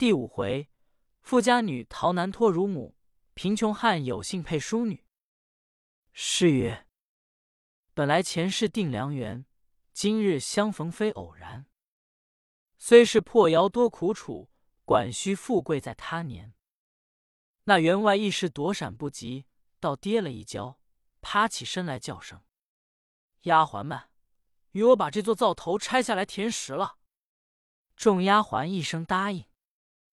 第五回，富家女逃难托乳母，贫穷汉有幸配淑女。诗曰：“本来前世定良缘，今日相逢非偶然。虽是破窑多苦楚，管须富贵在他年。”那员外一时躲闪不及，倒跌了一跤，趴起身来叫声：“丫鬟们，与我把这座灶头拆下来填实了。”众丫鬟一声答应。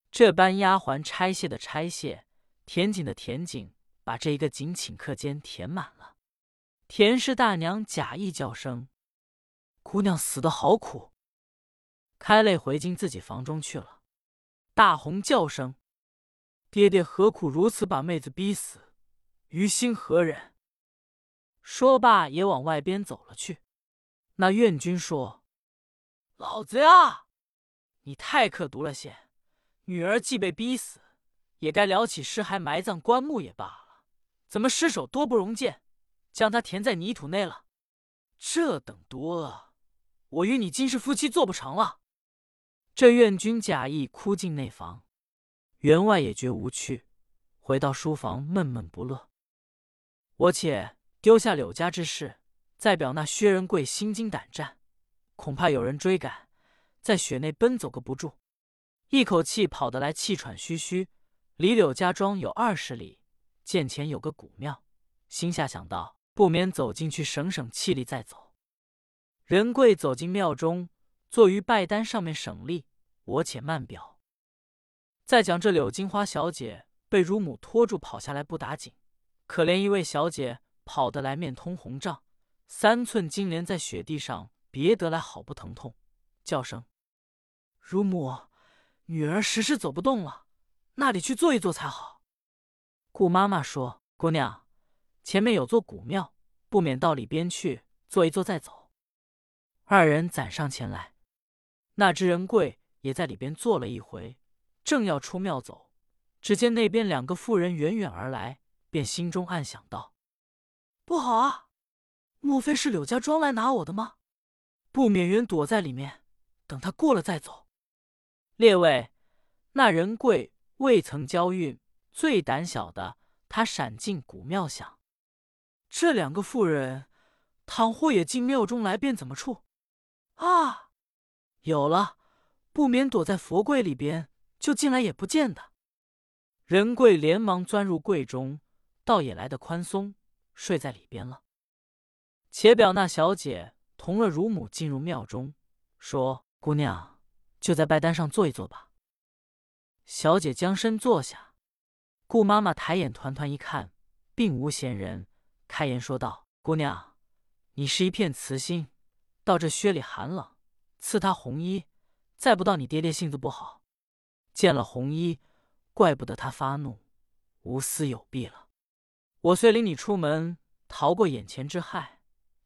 这般丫鬟拆卸的拆卸，填井的填井，把这一个井顷刻间填满了。田氏大娘假意叫声：“姑娘死的好苦。”开泪回进自己房中去了。大红叫声：“爹爹何苦如此把妹子逼死？于心何忍？”说罢也往外边走了去。那院君说：“老子呀，你太刻毒了些。”女儿既被逼死，也该撩起尸骸埋葬棺木也罢了。怎么尸首多不容见，将他填在泥土内了？这等毒恶，我与你今世夫妻做不成了。这愿君假意哭进内房，员外也觉无趣，回到书房闷闷不乐。我且丢下柳家之事，再表那薛仁贵心惊胆战，恐怕有人追赶，在雪内奔走个不住。一口气跑得来，气喘吁吁。离柳家庄有二十里，见前有个古庙，心下想到，不免走进去省省气力，再走。仁贵走进庙中，坐于拜单上面省力。我且慢表。再讲这柳金花小姐被乳母拖住跑下来不打紧，可怜一位小姐跑得来面通红胀，三寸金莲在雪地上别得来好不疼痛，叫声乳母。女儿实是走不动了，那里去坐一坐才好。顾妈妈说：“姑娘，前面有座古庙，不免到里边去坐一坐再走。”二人攒上前来，那只人贵也在里边坐了一回，正要出庙走，只见那边两个妇人远远而来，便心中暗想道：“不好啊，莫非是柳家庄来拿我的吗？不免原躲在里面，等他过了再走。”列位，那人贵未曾交运，最胆小的，他闪进古庙想：这两个妇人，倘或也进庙中来，便怎么处？啊，有了，不免躲在佛柜里边，就进来也不见的。仁贵连忙钻入柜中，倒也来得宽松，睡在里边了。且表那小姐同了乳母进入庙中，说：“姑娘。”就在拜单上坐一坐吧。小姐将身坐下，顾妈妈抬眼团团一看，并无闲人，开言说道：“姑娘，你是一片慈心，到这靴里寒冷，赐他红衣，再不到你爹爹性子不好，见了红衣，怪不得他发怒，无私有弊了。我虽领你出门，逃过眼前之害，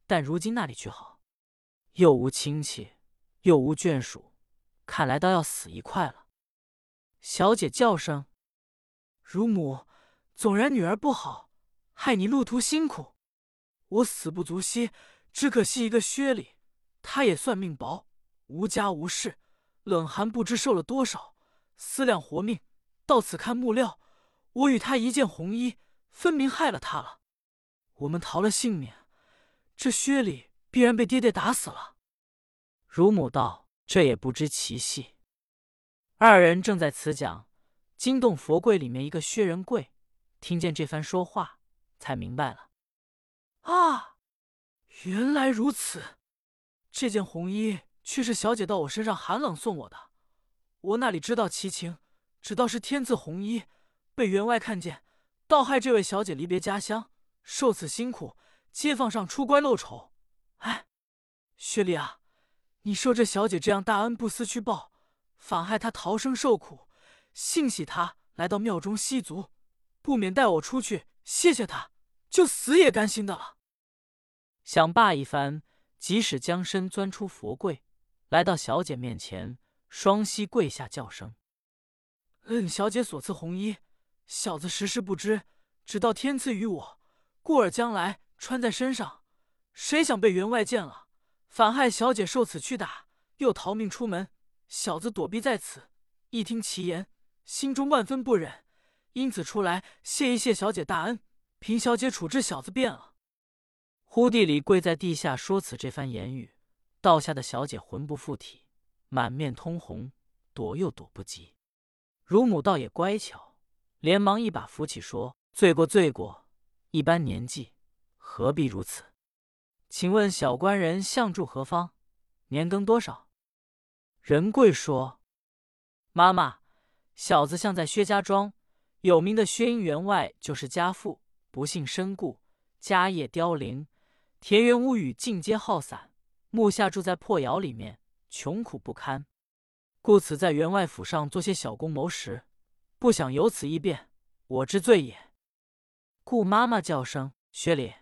但如今那里去好？又无亲戚，又无眷属。”看来倒要死一块了。小姐叫声：“乳母，纵然女儿不好，害你路途辛苦，我死不足惜，只可惜一个薛礼。他也算命薄，无家无室，冷寒不知受了多少，思量活命，到此看木料。我与他一件红衣，分明害了他了。我们逃了性命，这薛礼必然被爹爹打死了。”乳母道。这也不知其细。二人正在此讲，惊动佛柜里面一个薛仁贵，听见这番说话，才明白了。啊，原来如此！这件红衣却是小姐到我身上寒冷送我的，我哪里知道其情，只道是天赐红衣，被员外看见，倒害这位小姐离别家乡，受此辛苦，街坊上出乖露丑。哎，薛礼啊！你说这小姐这样大恩不思去报，反害她逃生受苦，幸喜她来到庙中吸足，不免带我出去谢谢她，就死也甘心的了。想罢一番，即使将身钻出佛柜，来到小姐面前，双膝跪下，叫声：“恩小姐所赐红衣，小子实是不知，只道天赐于我，故而将来穿在身上，谁想被员外见了。”反害小姐受此屈打，又逃命出门。小子躲避在此，一听其言，心中万分不忍，因此出来谢一谢小姐大恩，凭小姐处置小子便了。忽地里跪在地下说此这番言语，倒吓得小姐魂不附体，满面通红，躲又躲不及。乳母倒也乖巧，连忙一把扶起，说：“罪过罪过，一般年纪，何必如此？请问小官人相住何方？年庚多少？”仁贵说：“妈妈，小子像在薛家庄，有名的薛英员外就是家父，不幸身故，家业凋零。”田园屋宇尽皆耗散，目下住在破窑里面，穷苦不堪，故此在员外府上做些小工谋食，不想有此异变，我之罪也。故妈妈叫声薛礼，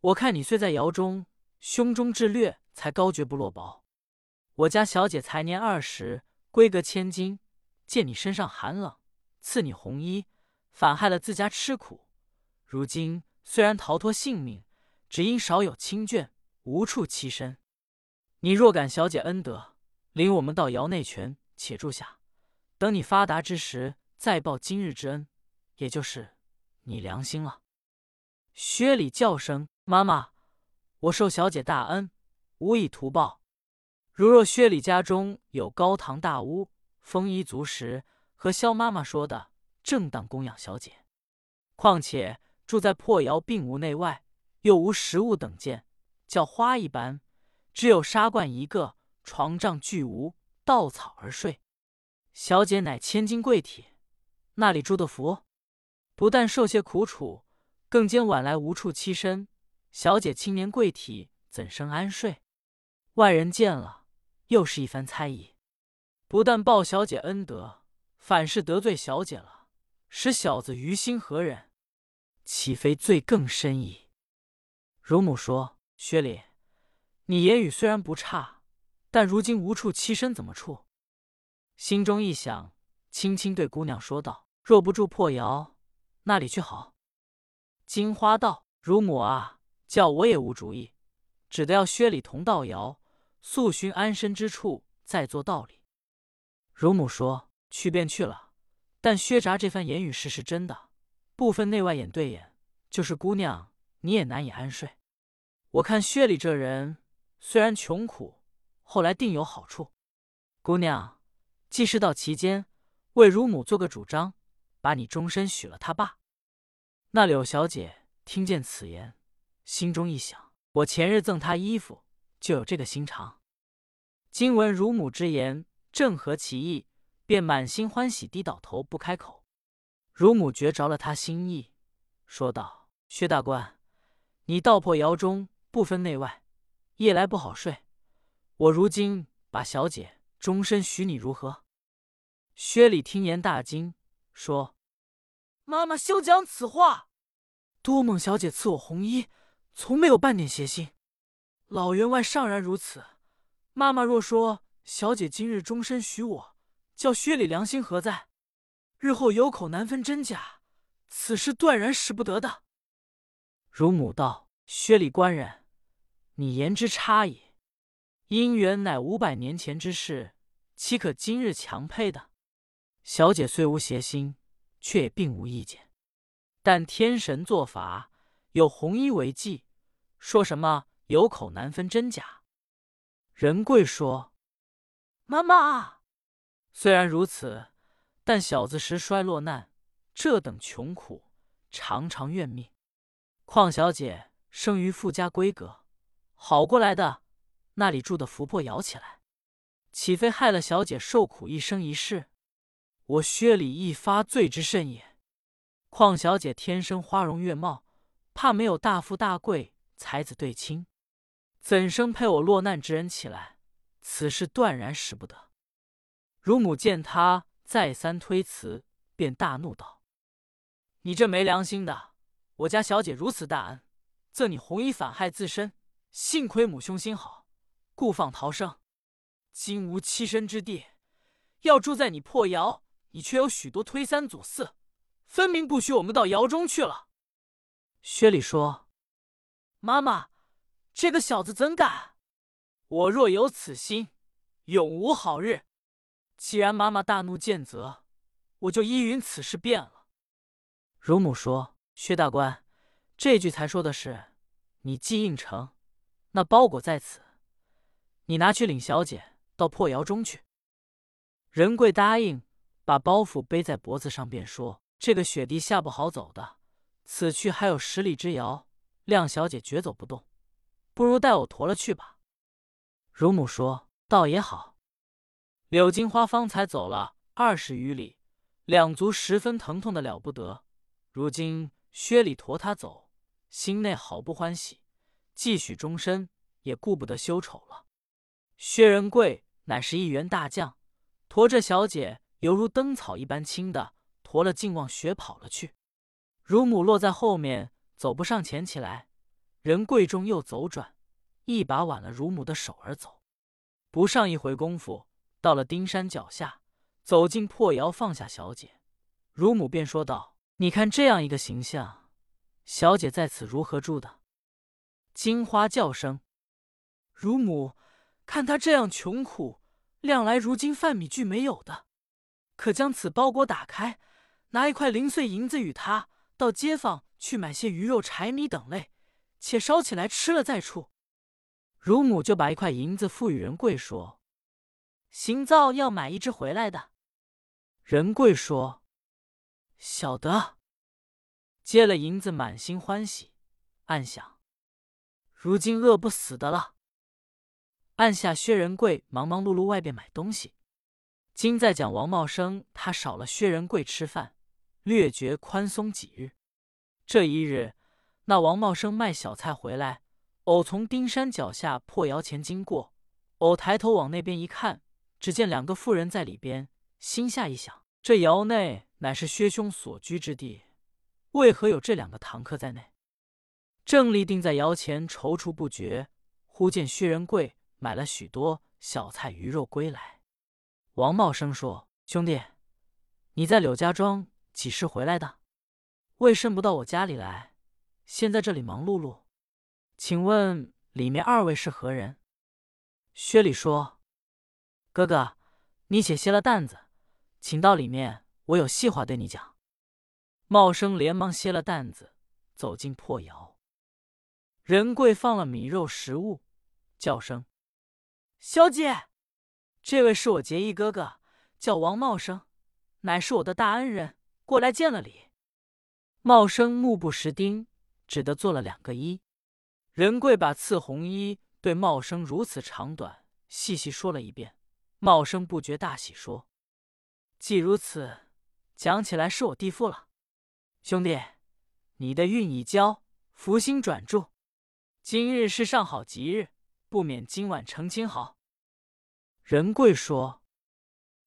我看你虽在窑中，胸中志略才高绝不落薄。我家小姐才年二十，闺阁千金，见你身上寒冷，赐你红衣，反害了自家吃苦。如今虽然逃脱性命。只因少有亲眷，无处栖身。你若感小姐恩德，领我们到窑内泉，且住下。等你发达之时，再报今日之恩，也就是你良心了。薛礼叫声：“妈妈，我受小姐大恩，无以图报。如若薛礼家中有高堂大屋，丰衣足食，和萧妈妈说的，正当供养小姐。况且住在破窑，并无内外。”又无食物等件，叫花一般，只有纱罐一个，床帐俱无，稻草而睡。小姐乃千金贵体，那里住得服？不但受些苦楚，更兼晚来无处栖身。小姐青年贵体，怎生安睡？外人见了，又是一番猜疑。不但报小姐恩德，反是得罪小姐了，使小子于心何忍？岂非罪更深矣？乳母说：“薛礼，你言语虽然不差，但如今无处栖身，怎么处？”心中一想，轻轻对姑娘说道：“若不住破窑，那里去好？”金花道：“乳母啊，叫我也无主意，只得要薛礼同道遥，速寻安身之处，再做道理。”乳母说：“去便去了，但薛札这番言语是是真的，不分内外眼对眼，就是姑娘你也难以安睡。”我看薛礼这人虽然穷苦，后来定有好处。姑娘，既是到其间，为乳母做个主张，把你终身许了他罢。那柳小姐听见此言，心中一想：我前日赠她衣服，就有这个心肠。今闻乳母之言，正合其意，便满心欢喜，低倒头不开口。乳母觉着了他心意，说道：“薛大官，你道破窑中。”不分内外，夜来不好睡。我如今把小姐终身许你，如何？薛礼听言大惊，说：“妈妈休讲此话！多梦小姐赐我红衣，从没有半点邪心。老员外尚然如此，妈妈若说小姐今日终身许我，叫薛礼良心何在？日后有口难分真假，此事断然使不得的。”乳母道：“薛礼官人。”你言之差矣，姻缘乃五百年前之事，岂可今日强配的？小姐虽无邪心，却也并无意见。但天神作法，有红衣为记，说什么有口难分真假。仁贵说：“妈妈，虽然如此，但小子时衰落难，这等穷苦，常常怨命。况小姐生于富家闺阁。”好过来的，那里住的福破摇起来，岂非害了小姐受苦一生一世？我薛礼一发罪之甚也。况小姐天生花容月貌，怕没有大富大贵、才子对亲，怎生配我落难之人起来？此事断然使不得。乳母见他再三推辞，便大怒道：“你这没良心的！我家小姐如此大恩，赠你红衣，反害自身。”幸亏母兄心好，故放逃生。今无栖身之地，要住在你破窑，你却有许多推三阻四，分明不许我们到窑中去了。薛礼说：“妈妈，这个小子怎敢？我若有此心，永无好日。既然妈妈大怒见责，我就依允此事便了。”乳母说：“薛大官，这句才说的是，你既应承，那包裹在此，你拿去领小姐到破窑中去。”仁贵答应，把包袱背在脖子上，便说：“这个雪地下不好走的，此去还有十里之遥，亮小姐绝走不动，不如带我驮了去吧。”乳母说：“倒也好。”柳金花方才走了二十余里，两足十分疼痛的了不得。如今薛礼驮他走，心内好不欢喜，继许终身也顾不得羞丑了。薛仁贵乃是一员大将。驮着小姐，犹如灯草一般轻的，驮了竟往雪跑了去。乳母落在后面，走不上前起来。人贵重又走转，一把挽了乳母的手而走。不上一回功夫，到了丁山脚下，走进破窑，放下小姐。乳母便说道：“你看这样一个形象，小姐在此如何住的？”金花叫声：“乳母，看他这样穷苦。”量来如今饭米俱没有的，可将此包裹打开，拿一块零碎银子与他到街坊去买些鱼肉、柴米等类，且烧起来吃了再出。乳母就把一块银子付与仁贵，说：“行灶要买一只回来的。”仁贵说：“晓得。”接了银子，满心欢喜，暗想：如今饿不死的了。按下薛仁贵忙忙碌碌外边买东西，今在讲王茂生，他少了薛仁贵吃饭，略觉宽松几日。这一日，那王茂生卖小菜回来，偶从丁山脚下破窑前经过，偶抬头往那边一看，只见两个妇人在里边，心下一想：这窑内乃是薛兄所居之地，为何有这两个堂客在内？正立定在窑前踌躇不决，忽见薛仁贵。买了许多小菜鱼肉归来，王茂生说：“兄弟，你在柳家庄几时回来的？为甚不到我家里来？先在这里忙碌碌。请问里面二位是何人？”薛礼说：“哥哥，你且歇了担子，请到里面，我有细话对你讲。”茂生连忙歇了担子，走进破窑。仁贵放了米肉食物，叫声。小姐，这位是我结义哥哥，叫王茂生，乃是我的大恩人，过来见了礼。茂生目不识丁，只得做了两个揖。仁贵把刺红衣对茂生如此长短细细说了一遍。茂生不觉大喜，说：“既如此，讲起来是我弟父了。兄弟，你的运已交，福星转注，今日是上好吉日。”不免今晚成亲好。仁贵说：“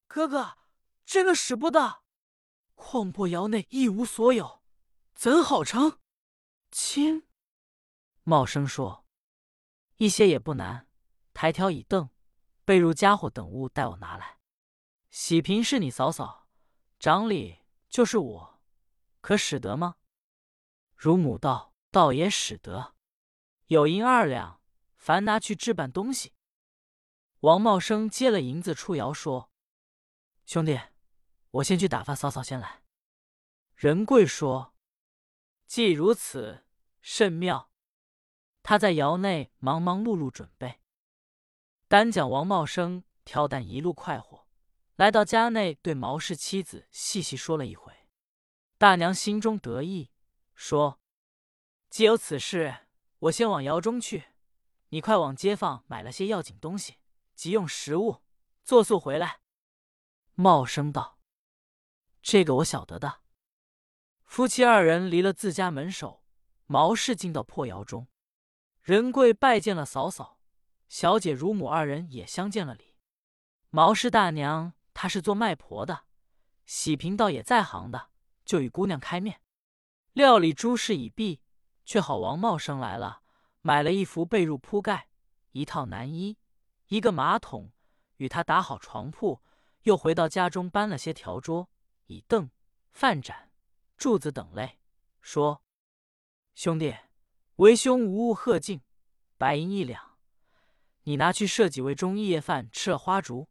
哥哥，这个使不得。矿破窑内一无所有，怎好成亲？”茂生说：“一些也不难。抬条椅凳、被褥家伙等物，待我拿来。喜平是你嫂嫂，长礼就是我，可使得吗？”乳母道：“倒也使得，有银二两。”凡拿去置办东西。王茂生接了银子出窑，说：“兄弟，我先去打发嫂嫂先来。”仁贵说：“既如此，甚妙。”他在窑内忙忙碌碌准备。单讲王茂生挑担一路快活，来到家内，对毛氏妻子细细说了一回。大娘心中得意，说：“既有此事，我先往窑中去。”你快往街坊买了些要紧东西，急用食物，作速回来。茂生道：“这个我晓得的。”夫妻二人离了自家门首，毛氏进到破窑中，仁贵拜见了嫂嫂，小姐乳母二人也相见了礼。毛氏大娘她是做卖婆的，喜平倒也在行的，就与姑娘开面，料理诸事已毕，却好王茂生来了。买了一副被褥铺盖，一套男衣，一个马桶，与他打好床铺，又回到家中搬了些条桌、椅凳、饭盏、柱子等类，说：“兄弟，为兄无物贺敬，白银一两，你拿去设几位中一夜饭吃了花烛。”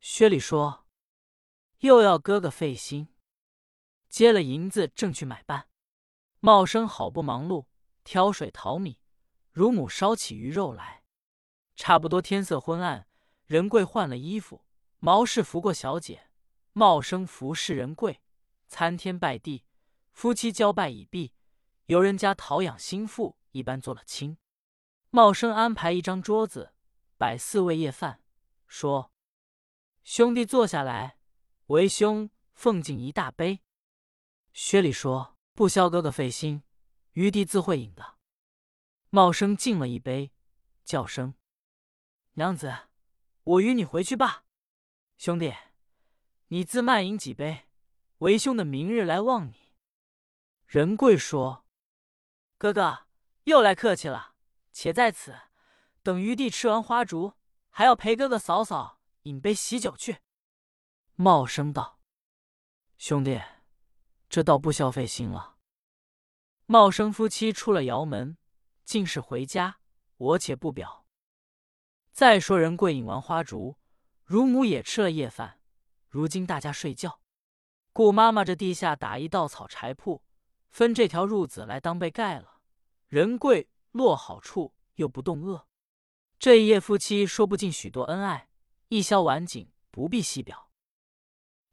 薛礼说：“又要哥哥费心。接了银子，正去买办。茂生好不忙碌，挑水淘米，乳母烧起鱼肉来。差不多天色昏暗，仁贵换了衣服，毛氏扶过小姐，茂生服侍仁贵，参天拜地，夫妻交拜已毕，由人家陶养心腹一般做了亲。茂生安排一张桌子，摆四味夜饭，说：“兄弟坐下来，为兄奉敬一大杯。”薛礼说。不消哥哥费心，余弟自会饮的。茂生敬了一杯，叫声：“娘子，我与你回去吧。”兄弟，你自慢饮几杯，为兄的明日来望你。仁贵说：“哥哥又来客气了，且在此等余弟吃完花烛，还要陪哥哥嫂嫂饮杯喜酒去。”茂生道：“兄弟。”这倒不消费心了。茂生夫妻出了窑门，竟是回家，我且不表。再说仁贵饮完花烛，乳母也吃了夜饭。如今大家睡觉，顾妈妈这地下打一稻草柴铺，分这条褥子来当被盖了。仁贵落好处，又不动饿。这一夜夫妻说不尽许多恩爱，一宵晚景不必细表。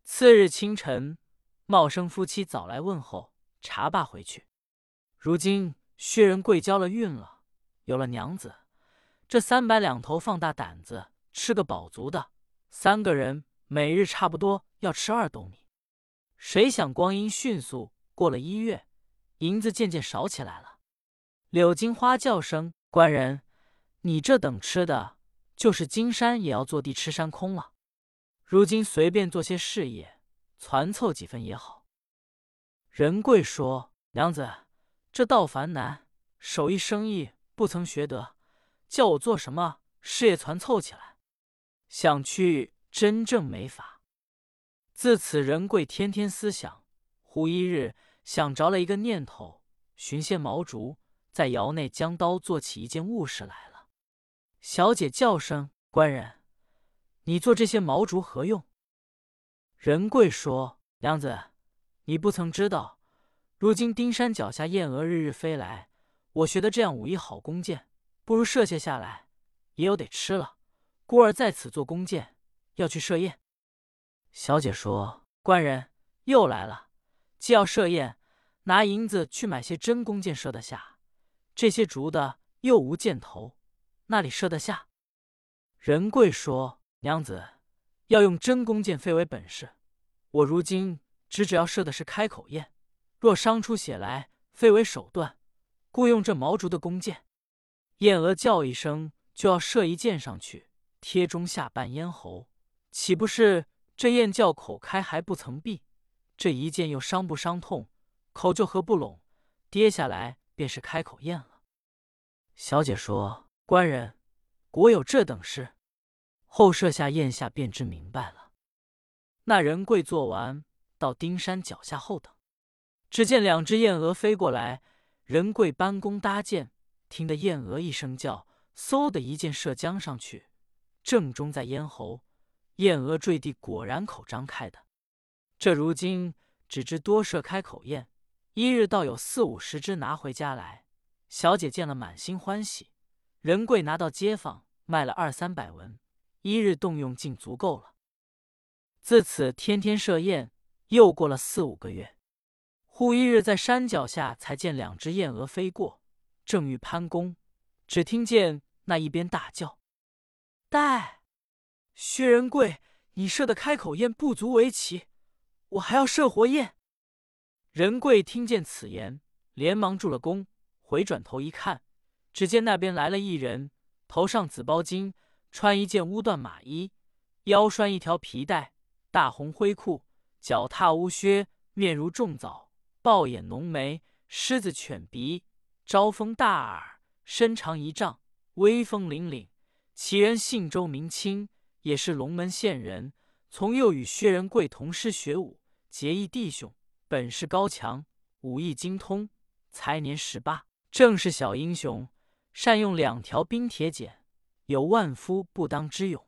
次日清晨。茂生夫妻早来问候，茶罢回去。如今薛仁贵交了孕了，有了娘子，这三百两头放大胆子吃个饱足的，三个人每日差不多要吃二斗米。谁想光阴迅速过了一月，银子渐渐少起来了。柳金花叫声：“官人，你这等吃的，就是金山也要坐地吃山空了。如今随便做些事业。”攒凑几分也好。仁贵说：“娘子，这道凡难，手艺生意不曾学得，叫我做什么事业攒凑起来，想去真正没法。”自此，仁贵天天思想。忽一日想着了一个念头，寻些毛竹，在窑内将刀做起一件物事来了。小姐叫声：“官人，你做这些毛竹何用？”仁贵说：“娘子，你不曾知道，如今丁山脚下燕蛾日日飞来，我学的这样武艺好弓箭，不如射些下来，也有得吃了。孤儿在此做弓箭，要去设宴。”小姐说：“官人又来了，既要设宴，拿银子去买些真弓箭射得下。这些竹的又无箭头，那里射得下？”仁贵说：“娘子。”要用真弓箭非为本事，我如今只只要射的是开口焰，若伤出血来，非为手段，故用这毛竹的弓箭。燕娥叫一声，就要射一箭上去，贴中下半咽喉，岂不是这燕叫口开还不曾闭？这一箭又伤不伤痛，口就合不拢，跌下来便是开口咽了。小姐说：“官人，果有这等事？”后设下宴下，便知明白了。那人贵做完，到丁山脚下后等，只见两只燕鹅飞过来。仁贵搬弓搭箭，听得燕鹅一声叫，嗖的一箭射将上去，正中在咽喉。燕鹅坠地，果然口张开的。这如今只知多设开口宴，一日倒有四五十只拿回家来。小姐见了，满心欢喜。仁贵拿到街坊卖了二三百文。一日动用竟足够了。自此天天设宴，又过了四五个月。忽一日在山脚下，才见两只燕鹅飞过，正欲攀弓，只听见那一边大叫：“带薛仁贵，你射的开口宴不足为奇，我还要射活宴。”仁贵听见此言，连忙住了弓，回转头一看，只见那边来了一人，头上紫包巾。穿一件乌缎马衣，腰拴一条皮带，大红灰裤，脚踏乌靴，面如重枣，豹眼浓眉，狮子犬鼻，招风大耳，身长一丈，威风凛凛。其人姓周，名清，也是龙门县人，从幼与薛仁贵同师学武，结义弟兄，本事高强，武艺精通，才年十八，正是小英雄，善用两条冰铁剪。有万夫不当之勇，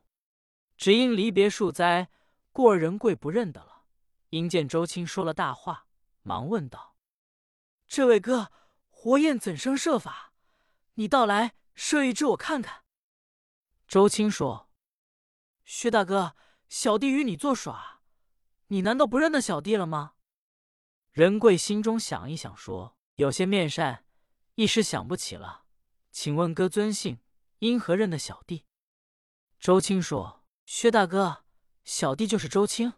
只因离别数灾，故而仁贵不认得了。因见周青说了大话，忙问道：“这位哥，活燕怎生设法？你倒来射一只，我看看。”周青说：“薛大哥，小弟与你作耍，你难道不认得小弟了吗？”仁贵心中想一想，说：“有些面善，一时想不起了。请问哥尊姓？因何认得小弟？”周青说：“薛大哥，小弟就是周青。”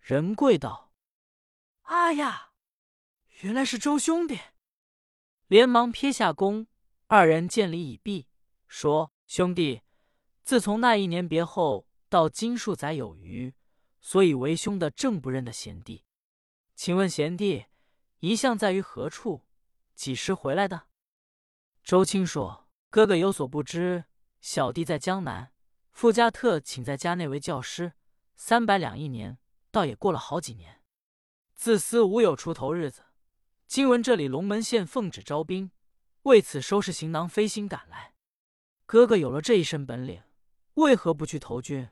仁贵道：“啊呀，原来是周兄弟！”连忙撇下弓，二人见礼已毕，说：“兄弟。”自从那一年别后，到今数载有余，所以为兄的正不认得贤弟。请问贤弟一向在于何处？几时回来的？周青说：“哥哥有所不知，小弟在江南，傅家特请在家内为教师，三百两一年，倒也过了好几年。自私无有出头日子。今闻这里龙门县奉旨招兵，为此收拾行囊，飞星赶来。哥哥有了这一身本领。”为何不去投军，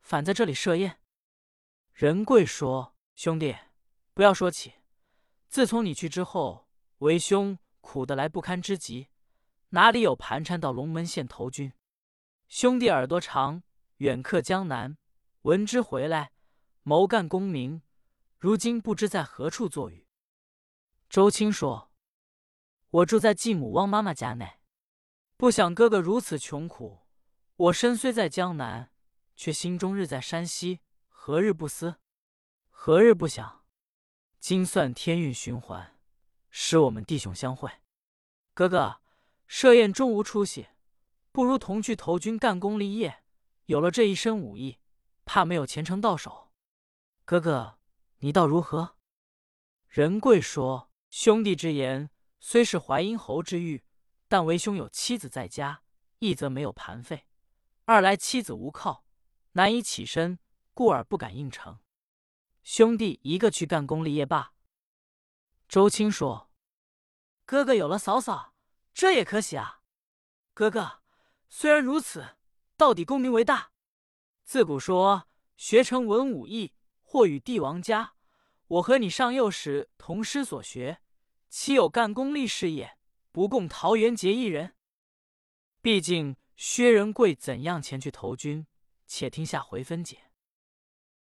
反在这里设宴？仁贵说：“兄弟，不要说起。自从你去之后，为兄苦得来不堪之极，哪里有盘缠到龙门县投军？兄弟耳朵长，远客江南，闻之回来，谋干功名，如今不知在何处坐雨。”周青说：“我住在继母汪妈妈家内，不想哥哥如此穷苦。”我身虽在江南，却心中日在山西。何日不思？何日不想？今算天运循环，使我们弟兄相会。哥哥，设宴终无出息，不如同去投军干功立业。有了这一身武艺，怕没有前程到手。哥哥，你道如何？仁贵说：“兄弟之言虽是淮阴侯之欲，但为兄有妻子在家，一则没有盘费。”二来妻子无靠，难以起身，故而不敢应承。兄弟一个去干功立业罢。周青说：“哥哥有了嫂嫂，这也可喜啊。哥哥虽然如此，到底功名为大。自古说学成文武艺，或与帝王家。我和你上幼时同师所学，岂有干功立事业，不共桃园结义人？毕竟。”薛仁贵怎样前去投军？且听下回分解。